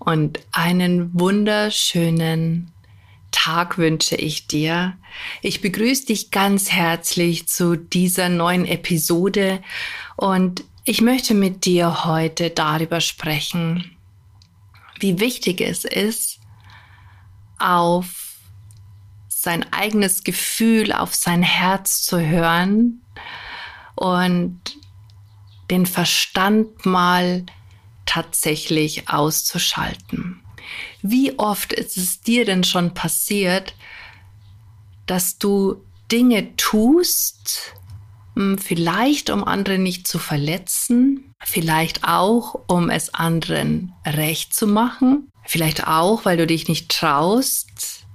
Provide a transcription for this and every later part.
und einen wunderschönen Tag wünsche ich dir. Ich begrüße dich ganz herzlich zu dieser neuen Episode und ich möchte mit dir heute darüber sprechen, wie wichtig es ist, auf sein eigenes Gefühl, auf sein Herz zu hören und den Verstand mal tatsächlich auszuschalten. Wie oft ist es dir denn schon passiert, dass du Dinge tust, hm, vielleicht um andere nicht zu verletzen, vielleicht auch um es anderen recht zu machen, vielleicht auch, weil du dich nicht traust,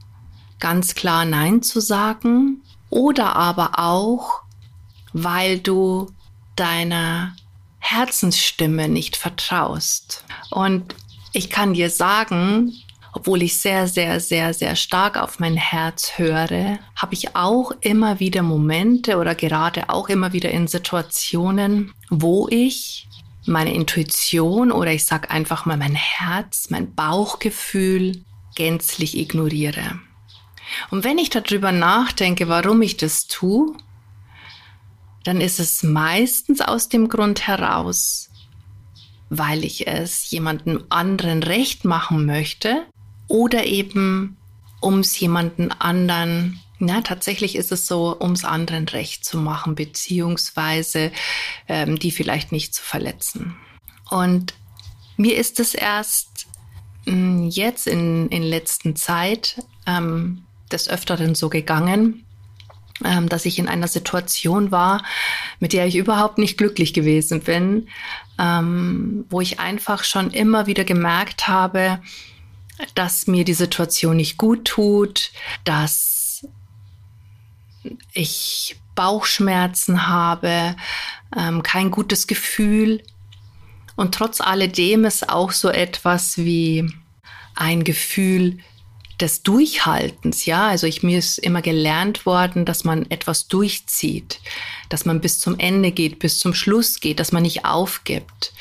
ganz klar Nein zu sagen, oder aber auch, weil du deiner Herzensstimme nicht vertraust. Und ich kann dir sagen, obwohl ich sehr, sehr, sehr, sehr stark auf mein Herz höre, habe ich auch immer wieder Momente oder gerade auch immer wieder in Situationen, wo ich meine Intuition oder ich sage einfach mal mein Herz, mein Bauchgefühl gänzlich ignoriere. Und wenn ich darüber nachdenke, warum ich das tue, dann ist es meistens aus dem Grund heraus, weil ich es jemandem anderen recht machen möchte oder eben um es jemanden anderen, na, tatsächlich ist es so, um es anderen recht zu machen, beziehungsweise ähm, die vielleicht nicht zu verletzen. Und mir ist es erst mh, hm, jetzt in, in letzter Zeit ähm, des Öfteren so gegangen, ähm, dass ich in einer Situation war, mit der ich überhaupt nicht glücklich gewesen bin, ähm, wo ich einfach schon immer wieder gemerkt habe, dass mir die Situation nicht gut tut, dass ich Bauchschmerzen habe, ähm, kein gutes Gefühl. Und trotz alledem ist auch so etwas wie ein Gefühl des Durchhaltens, ja. Also ich, mir ist immer gelernt worden, dass man etwas durchzieht, dass man bis zum Ende geht, bis zum Schluss geht, dass man nicht aufgibt.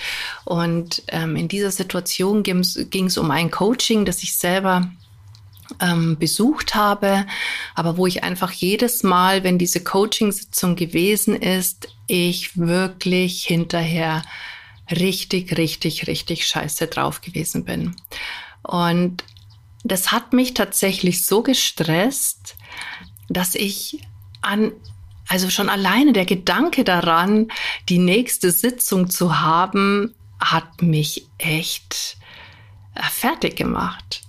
Und ähm, in dieser Situation ging es um ein Coaching, das ich selber ähm, besucht habe, aber wo ich einfach jedes Mal, wenn diese Coaching-Sitzung gewesen ist, ich wirklich hinterher richtig, richtig, richtig scheiße drauf gewesen bin. Und das hat mich tatsächlich so gestresst, dass ich an, also schon alleine der Gedanke daran, die nächste Sitzung zu haben, hat mich echt äh, fertig gemacht.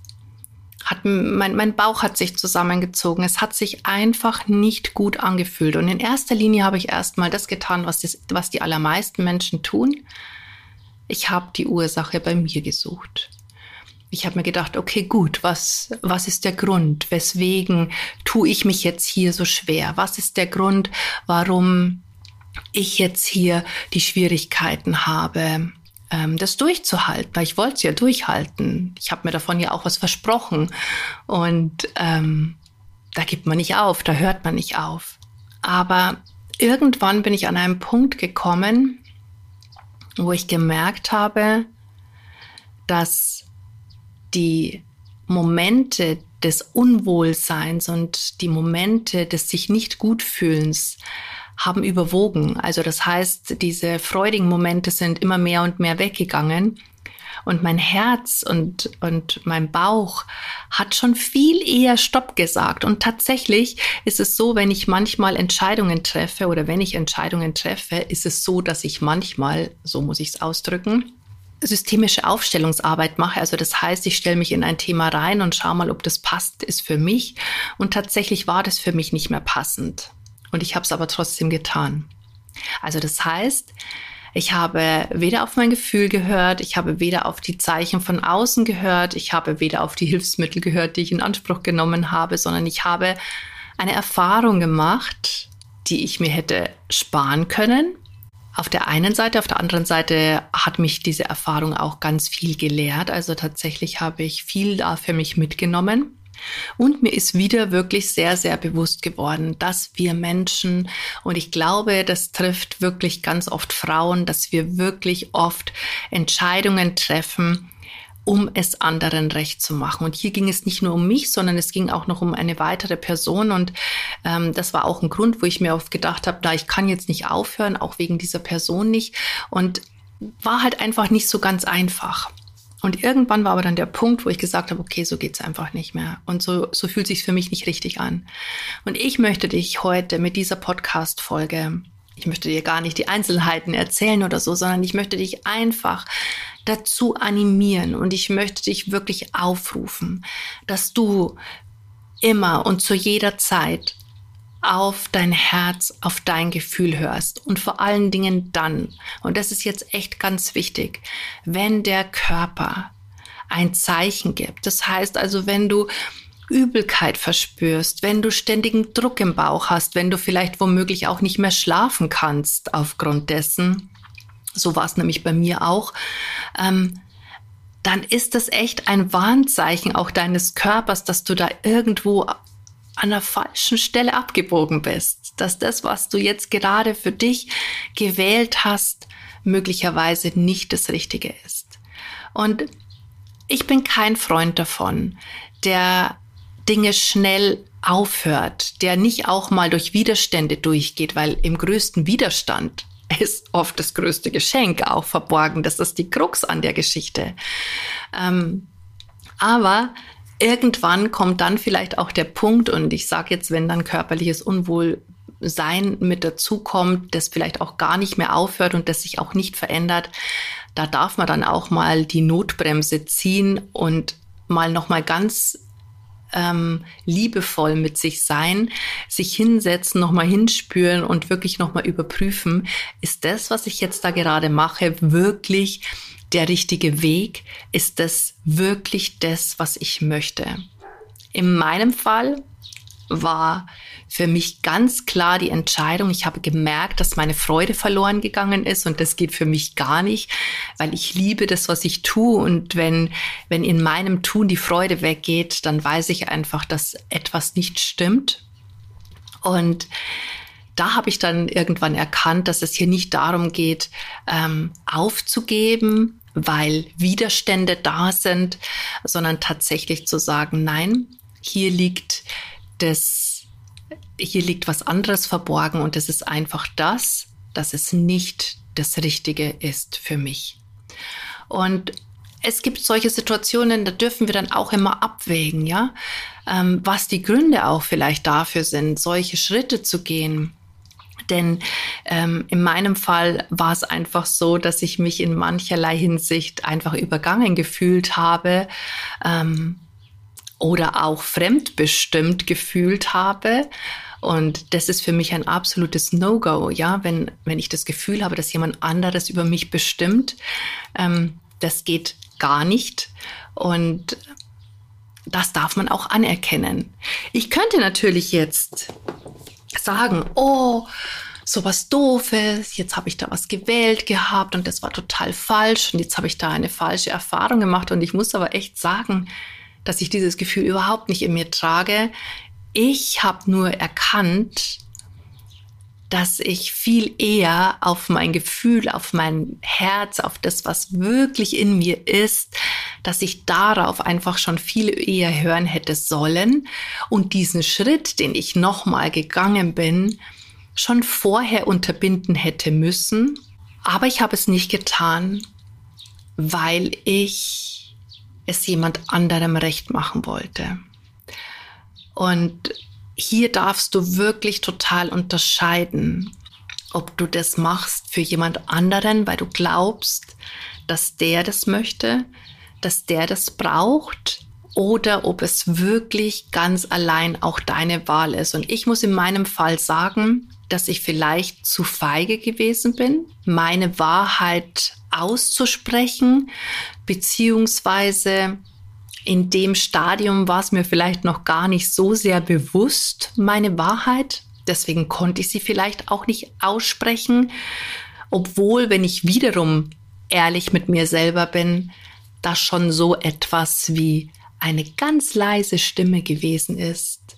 Hat, mein, mein Bauch hat sich zusammengezogen. Es hat sich einfach nicht gut angefühlt. Und in erster Linie habe ich erstmal das getan, was, das, was die allermeisten Menschen tun. Ich habe die Ursache bei mir gesucht ich habe mir gedacht, okay, gut, was, was ist der Grund? Weswegen tue ich mich jetzt hier so schwer? Was ist der Grund, warum ich jetzt hier die Schwierigkeiten habe, ähm, das durchzuhalten? Weil ich wollte es ja durchhalten. Ich habe mir davon ja auch was versprochen. Und ähm, da gibt man nicht auf, da hört man nicht auf. Aber irgendwann bin ich an einen Punkt gekommen, wo ich gemerkt habe, dass die Momente des Unwohlseins und die Momente des sich nicht gut fühlens haben überwogen. Also das heißt, diese freudigen Momente sind immer mehr und mehr weggegangen. Und mein Herz und, und mein Bauch hat schon viel eher Stopp gesagt. Und tatsächlich ist es so, wenn ich manchmal Entscheidungen treffe oder wenn ich Entscheidungen treffe, ist es so, dass ich manchmal, so muss ich es ausdrücken, systemische Aufstellungsarbeit mache. Also das heißt, ich stelle mich in ein Thema rein und schaue mal, ob das passt ist für mich. Und tatsächlich war das für mich nicht mehr passend. Und ich habe es aber trotzdem getan. Also das heißt, Ich habe weder auf mein Gefühl gehört, ich habe weder auf die Zeichen von außen gehört, ich habe weder auf die Hilfsmittel gehört, die ich in Anspruch genommen habe, sondern ich habe eine Erfahrung gemacht, die ich mir hätte sparen können. Auf der einen Seite, auf der anderen Seite hat mich diese Erfahrung auch ganz viel gelehrt. Also tatsächlich habe ich viel da für mich mitgenommen. Und mir ist wieder wirklich sehr, sehr bewusst geworden, dass wir Menschen, und ich glaube, das trifft wirklich ganz oft Frauen, dass wir wirklich oft Entscheidungen treffen, um es anderen recht zu machen. Und hier ging es nicht nur um mich, sondern es ging auch noch um eine weitere Person. Und ähm, das war auch ein Grund, wo ich mir oft gedacht habe, da ich kann jetzt nicht aufhören, auch wegen dieser Person nicht. Und war halt einfach nicht so ganz einfach. Und irgendwann war aber dann der Punkt, wo ich gesagt habe, okay, so geht's einfach nicht mehr. Und so, so fühlt sich für mich nicht richtig an. Und ich möchte dich heute mit dieser Podcast-Folge ich möchte dir gar nicht die Einzelheiten erzählen oder so, sondern ich möchte dich einfach dazu animieren und ich möchte dich wirklich aufrufen, dass du immer und zu jeder Zeit auf dein Herz, auf dein Gefühl hörst und vor allen Dingen dann, und das ist jetzt echt ganz wichtig, wenn der Körper ein Zeichen gibt. Das heißt also, wenn du Übelkeit verspürst, wenn du ständigen Druck im Bauch hast, wenn du vielleicht womöglich auch nicht mehr schlafen kannst aufgrund dessen, so war es nämlich bei mir auch, ähm, dann ist das echt ein Warnzeichen auch deines Körpers, dass du da irgendwo an der falschen Stelle abgebogen bist, dass das, was du jetzt gerade für dich gewählt hast, möglicherweise nicht das Richtige ist. Und ich bin kein Freund davon, der Dinge schnell aufhört, der nicht auch mal durch Widerstände durchgeht, weil im größten Widerstand ist oft das größte Geschenk auch verborgen. Das ist die Krux an der Geschichte. Ähm, aber irgendwann kommt dann vielleicht auch der Punkt, und ich sage jetzt, wenn dann körperliches Unwohlsein mit dazukommt, das vielleicht auch gar nicht mehr aufhört und das sich auch nicht verändert, da darf man dann auch mal die Notbremse ziehen und mal noch mal ganz ähm, liebevoll mit sich sein, sich hinsetzen, nochmal hinspüren und wirklich nochmal überprüfen, ist das, was ich jetzt da gerade mache, wirklich der richtige Weg? Ist das wirklich das, was ich möchte? In meinem Fall war für mich ganz klar die Entscheidung. Ich habe gemerkt, dass meine Freude verloren gegangen ist und das geht für mich gar nicht, weil ich liebe das, was ich tue und wenn, wenn in meinem Tun die Freude weggeht, dann weiß ich einfach, dass etwas nicht stimmt. Und da habe ich dann irgendwann erkannt, dass es hier nicht darum geht, ähm, aufzugeben, weil Widerstände da sind, sondern tatsächlich zu sagen, nein, hier liegt das, hier liegt was anderes verborgen und es ist einfach das, dass es nicht das Richtige ist für mich. Und es gibt solche Situationen, da dürfen wir dann auch immer abwägen, ja, ähm, was die Gründe auch vielleicht dafür sind, solche Schritte zu gehen. Denn ähm, in meinem Fall war es einfach so, dass ich mich in mancherlei Hinsicht einfach übergangen gefühlt habe. Ähm, oder auch fremdbestimmt gefühlt habe. Und das ist für mich ein absolutes No-Go, ja, wenn, wenn ich das Gefühl habe, dass jemand anderes über mich bestimmt. Ähm, das geht gar nicht. Und das darf man auch anerkennen. Ich könnte natürlich jetzt sagen, oh, sowas doofes, jetzt habe ich da was gewählt gehabt und das war total falsch und jetzt habe ich da eine falsche Erfahrung gemacht und ich muss aber echt sagen, dass ich dieses Gefühl überhaupt nicht in mir trage. Ich habe nur erkannt, dass ich viel eher auf mein Gefühl, auf mein Herz, auf das, was wirklich in mir ist, dass ich darauf einfach schon viel eher hören hätte sollen und diesen Schritt, den ich nochmal gegangen bin, schon vorher unterbinden hätte müssen. Aber ich habe es nicht getan, weil ich es jemand anderem recht machen wollte. Und hier darfst du wirklich total unterscheiden, ob du das machst für jemand anderen, weil du glaubst, dass der das möchte, dass der das braucht, oder ob es wirklich ganz allein auch deine Wahl ist. Und ich muss in meinem Fall sagen, dass ich vielleicht zu feige gewesen bin, meine Wahrheit auszusprechen, beziehungsweise in dem Stadium war es mir vielleicht noch gar nicht so sehr bewusst, meine Wahrheit. Deswegen konnte ich sie vielleicht auch nicht aussprechen. Obwohl, wenn ich wiederum ehrlich mit mir selber bin, da schon so etwas wie eine ganz leise Stimme gewesen ist,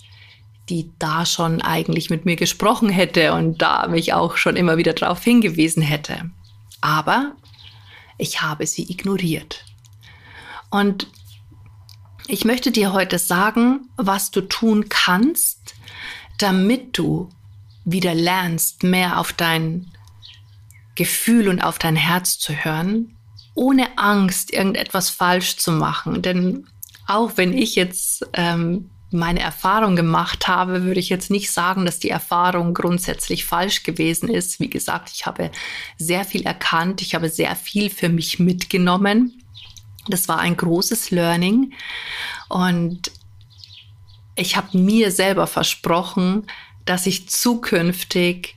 die da schon eigentlich mit mir gesprochen hätte und da mich auch schon immer wieder darauf hingewiesen hätte. Aber ich habe sie ignoriert. Und ich möchte dir heute sagen, was du tun kannst, damit du wieder lernst, mehr auf dein Gefühl und auf dein Herz zu hören, ohne Angst, irgendetwas falsch zu machen. Denn auch wenn ich jetzt ähm, meine Erfahrung gemacht habe, würde ich jetzt nicht sagen, dass die Erfahrung grundsätzlich falsch gewesen ist. Wie gesagt, ich habe sehr viel erkannt, ich habe sehr viel für mich mitgenommen. Das war ein großes Learning und ich habe mir selber versprochen, dass ich zukünftig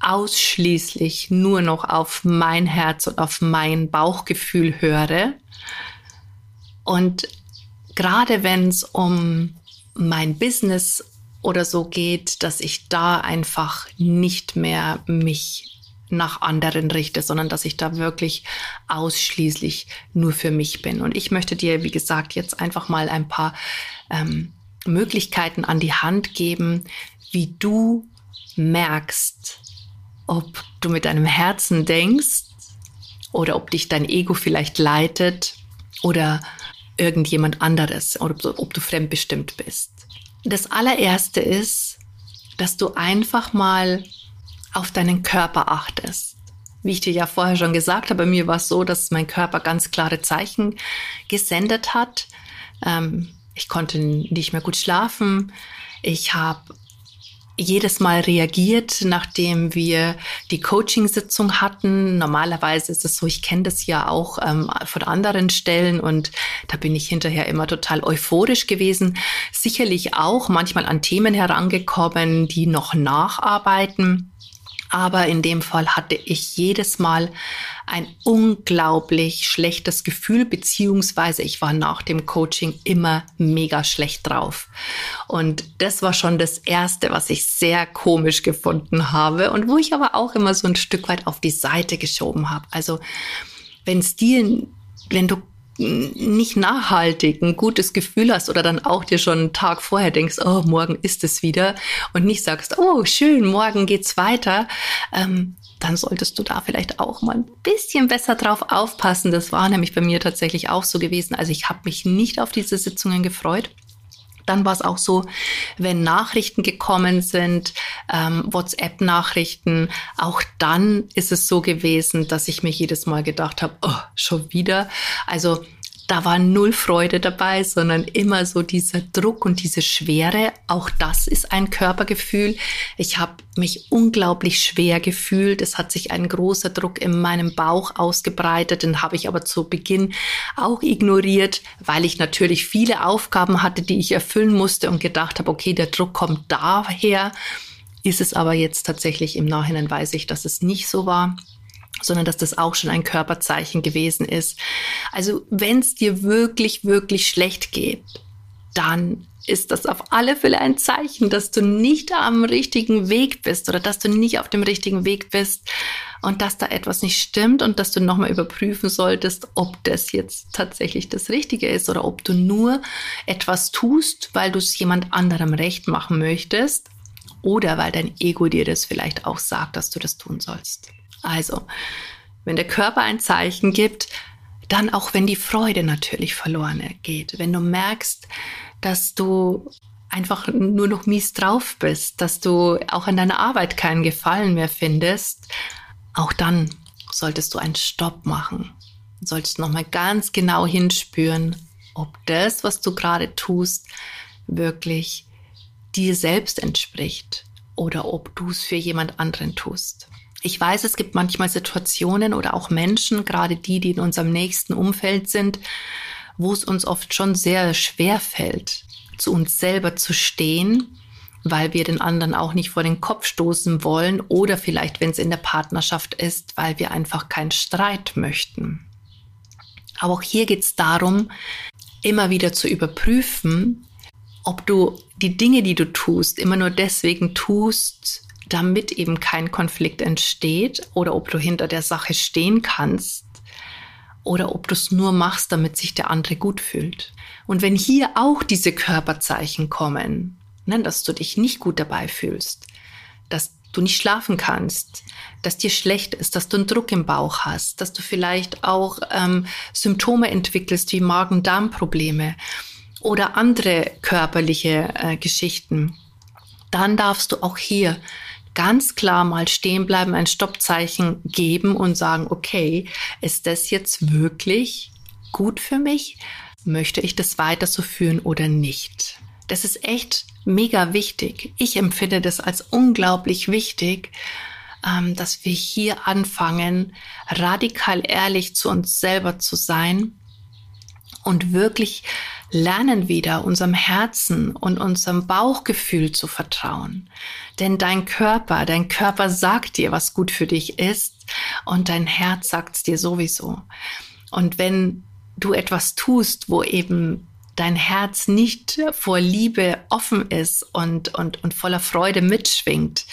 ausschließlich nur noch auf mein Herz und auf mein Bauchgefühl höre. Und gerade wenn es um mein Business oder so geht, dass ich da einfach nicht mehr mich nach anderen richte, sondern dass ich da wirklich ausschließlich nur für mich bin. Und ich möchte dir, wie gesagt, jetzt einfach mal ein paar ähm, Möglichkeiten an die Hand geben, wie du merkst, ob du mit deinem Herzen denkst oder ob dich dein Ego vielleicht leitet oder irgendjemand anderes oder ob du fremdbestimmt bist. Das allererste ist, dass du einfach mal auf deinen Körper achtest. Wie ich dir ja vorher schon gesagt habe, bei mir war es so, dass mein Körper ganz klare Zeichen gesendet hat. Ähm, ich konnte nicht mehr gut schlafen. Ich habe jedes Mal reagiert, nachdem wir die Coaching-Sitzung hatten. Normalerweise ist es so, ich kenne das ja auch ähm, von anderen Stellen und da bin ich hinterher immer total euphorisch gewesen. Sicherlich auch manchmal an Themen herangekommen, die noch nacharbeiten. Aber in dem Fall hatte ich jedes Mal ein unglaublich schlechtes Gefühl, beziehungsweise ich war nach dem Coaching immer mega schlecht drauf. Und das war schon das Erste, was ich sehr komisch gefunden habe und wo ich aber auch immer so ein Stück weit auf die Seite geschoben habe. Also wenn es dir, wenn du nicht nachhaltig ein gutes Gefühl hast oder dann auch dir schon einen Tag vorher denkst, oh, morgen ist es wieder und nicht sagst, oh, schön, morgen geht's weiter, ähm, dann solltest du da vielleicht auch mal ein bisschen besser drauf aufpassen. Das war nämlich bei mir tatsächlich auch so gewesen. Also ich habe mich nicht auf diese Sitzungen gefreut. Dann war es auch so, wenn Nachrichten gekommen sind, ähm, WhatsApp-Nachrichten, auch dann ist es so gewesen, dass ich mir jedes Mal gedacht habe, oh, schon wieder. Also da war null Freude dabei, sondern immer so dieser Druck und diese Schwere. Auch das ist ein Körpergefühl. Ich habe mich unglaublich schwer gefühlt. Es hat sich ein großer Druck in meinem Bauch ausgebreitet. Den habe ich aber zu Beginn auch ignoriert, weil ich natürlich viele Aufgaben hatte, die ich erfüllen musste und gedacht habe, okay, der Druck kommt daher. Ist es aber jetzt tatsächlich im Nachhinein weiß ich, dass es nicht so war sondern dass das auch schon ein Körperzeichen gewesen ist. Also wenn es dir wirklich, wirklich schlecht geht, dann ist das auf alle Fälle ein Zeichen, dass du nicht am richtigen Weg bist oder dass du nicht auf dem richtigen Weg bist und dass da etwas nicht stimmt und dass du nochmal überprüfen solltest, ob das jetzt tatsächlich das Richtige ist oder ob du nur etwas tust, weil du es jemand anderem recht machen möchtest oder weil dein Ego dir das vielleicht auch sagt, dass du das tun sollst. Also, wenn der Körper ein Zeichen gibt, dann auch wenn die Freude natürlich verloren geht, wenn du merkst, dass du einfach nur noch mies drauf bist, dass du auch an deiner Arbeit keinen Gefallen mehr findest, auch dann solltest du einen Stopp machen. Solltest nochmal ganz genau hinspüren, ob das, was du gerade tust, wirklich dir selbst entspricht oder ob du es für jemand anderen tust. Ich weiß, es gibt manchmal Situationen oder auch Menschen, gerade die, die in unserem nächsten Umfeld sind, wo es uns oft schon sehr schwer fällt, zu uns selber zu stehen, weil wir den anderen auch nicht vor den Kopf stoßen wollen oder vielleicht, wenn es in der Partnerschaft ist, weil wir einfach keinen Streit möchten. Aber auch hier geht es darum, immer wieder zu überprüfen, ob du die Dinge, die du tust, immer nur deswegen tust, damit eben kein Konflikt entsteht oder ob du hinter der Sache stehen kannst oder ob du es nur machst, damit sich der andere gut fühlt. Und wenn hier auch diese Körperzeichen kommen, ne, dass du dich nicht gut dabei fühlst, dass du nicht schlafen kannst, dass dir schlecht ist, dass du einen Druck im Bauch hast, dass du vielleicht auch ähm, Symptome entwickelst wie Magen-Darm-Probleme oder andere körperliche äh, Geschichten, dann darfst du auch hier ganz klar mal stehen bleiben, ein Stoppzeichen geben und sagen, okay, ist das jetzt wirklich gut für mich? Möchte ich das weiter so führen oder nicht? Das ist echt mega wichtig. Ich empfinde das als unglaublich wichtig, ähm, dass wir hier anfangen, radikal ehrlich zu uns selber zu sein und wirklich lernen wieder unserem Herzen und unserem Bauchgefühl zu vertrauen. Denn dein Körper, dein Körper sagt dir, was gut für dich ist und dein Herz sagt es dir sowieso. Und wenn du etwas tust, wo eben dein Herz nicht vor Liebe offen ist und, und, und voller Freude mitschwingt,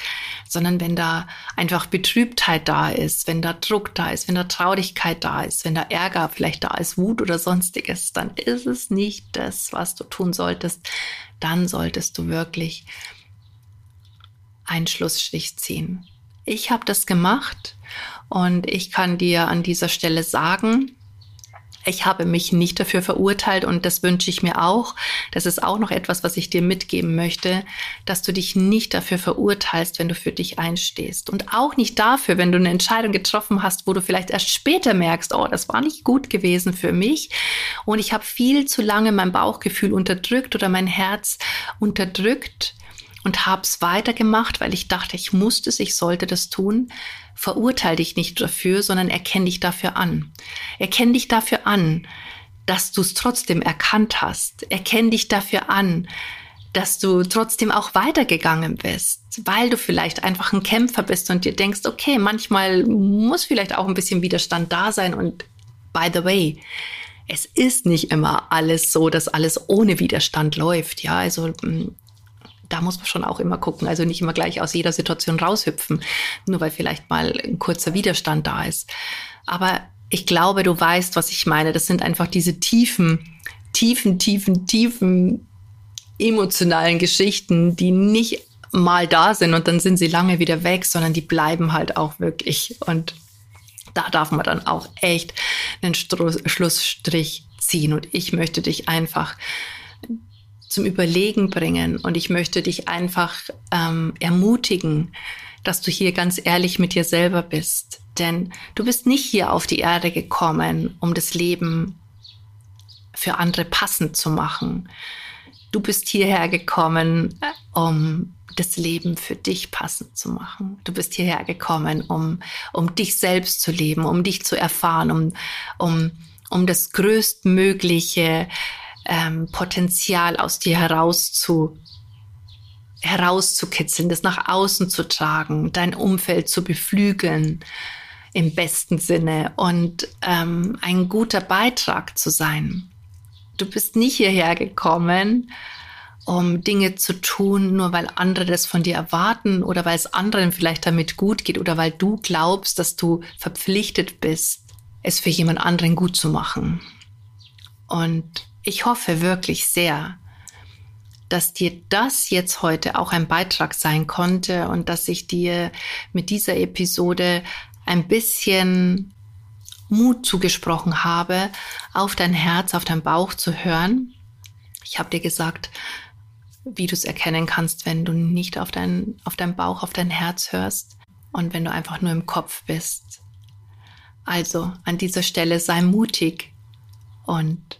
sondern wenn da einfach Betrübtheit da ist, wenn da Druck da ist, wenn da Traurigkeit da ist, wenn da Ärger vielleicht da ist, Wut oder sonstiges, dann ist es nicht das, was du tun solltest. Dann solltest du wirklich einen Schlussstrich ziehen. Ich habe das gemacht und ich kann dir an dieser Stelle sagen, ich habe mich nicht dafür verurteilt und das wünsche ich mir auch. Das ist auch noch etwas, was ich dir mitgeben möchte, dass du dich nicht dafür verurteilst, wenn du für dich einstehst. Und auch nicht dafür, wenn du eine Entscheidung getroffen hast, wo du vielleicht erst später merkst, oh, das war nicht gut gewesen für mich. Und ich habe viel zu lange mein Bauchgefühl unterdrückt oder mein Herz unterdrückt und habe es weitergemacht, weil ich dachte, ich musste es, ich sollte das tun. Verurteile dich nicht dafür, sondern erkenne dich dafür an. Erkenne dich dafür an, dass du es trotzdem erkannt hast. Erkenne dich dafür an, dass du trotzdem auch weitergegangen bist, weil du vielleicht einfach ein Kämpfer bist und dir denkst, okay, manchmal muss vielleicht auch ein bisschen Widerstand da sein und by the way, es ist nicht immer alles so, dass alles ohne Widerstand läuft. Ja, also mm, da muss man schon auch immer gucken. Also nicht immer gleich aus jeder Situation raushüpfen, nur weil vielleicht mal ein kurzer Widerstand da ist. Aber ich glaube, du weißt, was ich meine. Das sind einfach diese tiefen, tiefen, tiefen, tiefen emotionalen Geschichten, die nicht mal da sind und dann sind sie lange wieder weg, sondern die bleiben halt auch wirklich. Und da darf man dann auch echt einen Schlussstrich ziehen. Und ich möchte dich einfach zum Überlegen bringen. Und ich möchte dich einfach ähm, ermutigen, dass du hier ganz ehrlich mit dir selber bist. Denn du bist nicht hier auf die Erde gekommen, um das Leben für andere passend zu machen. Du bist hierher gekommen, um das Leben für dich passend zu machen. Du bist hierher gekommen, um, um dich selbst zu leben, um dich zu erfahren, um, um, um das größtmögliche ähm, Potenzial aus dir heraus zu herauszukitzeln, das nach außen zu tragen, dein Umfeld zu beflügeln im besten Sinne und ähm, ein guter Beitrag zu sein. Du bist nicht hierher gekommen, um Dinge zu tun, nur weil andere das von dir erwarten oder weil es anderen vielleicht damit gut geht oder weil du glaubst, dass du verpflichtet bist, es für jemand anderen gut zu machen. Und ich hoffe wirklich sehr, dass dir das jetzt heute auch ein Beitrag sein konnte und dass ich dir mit dieser Episode ein bisschen Mut zugesprochen habe, auf dein Herz, auf dein Bauch zu hören. Ich habe dir gesagt, wie du es erkennen kannst, wenn du nicht auf dein, auf dein Bauch, auf dein Herz hörst und wenn du einfach nur im Kopf bist. Also an dieser Stelle sei mutig und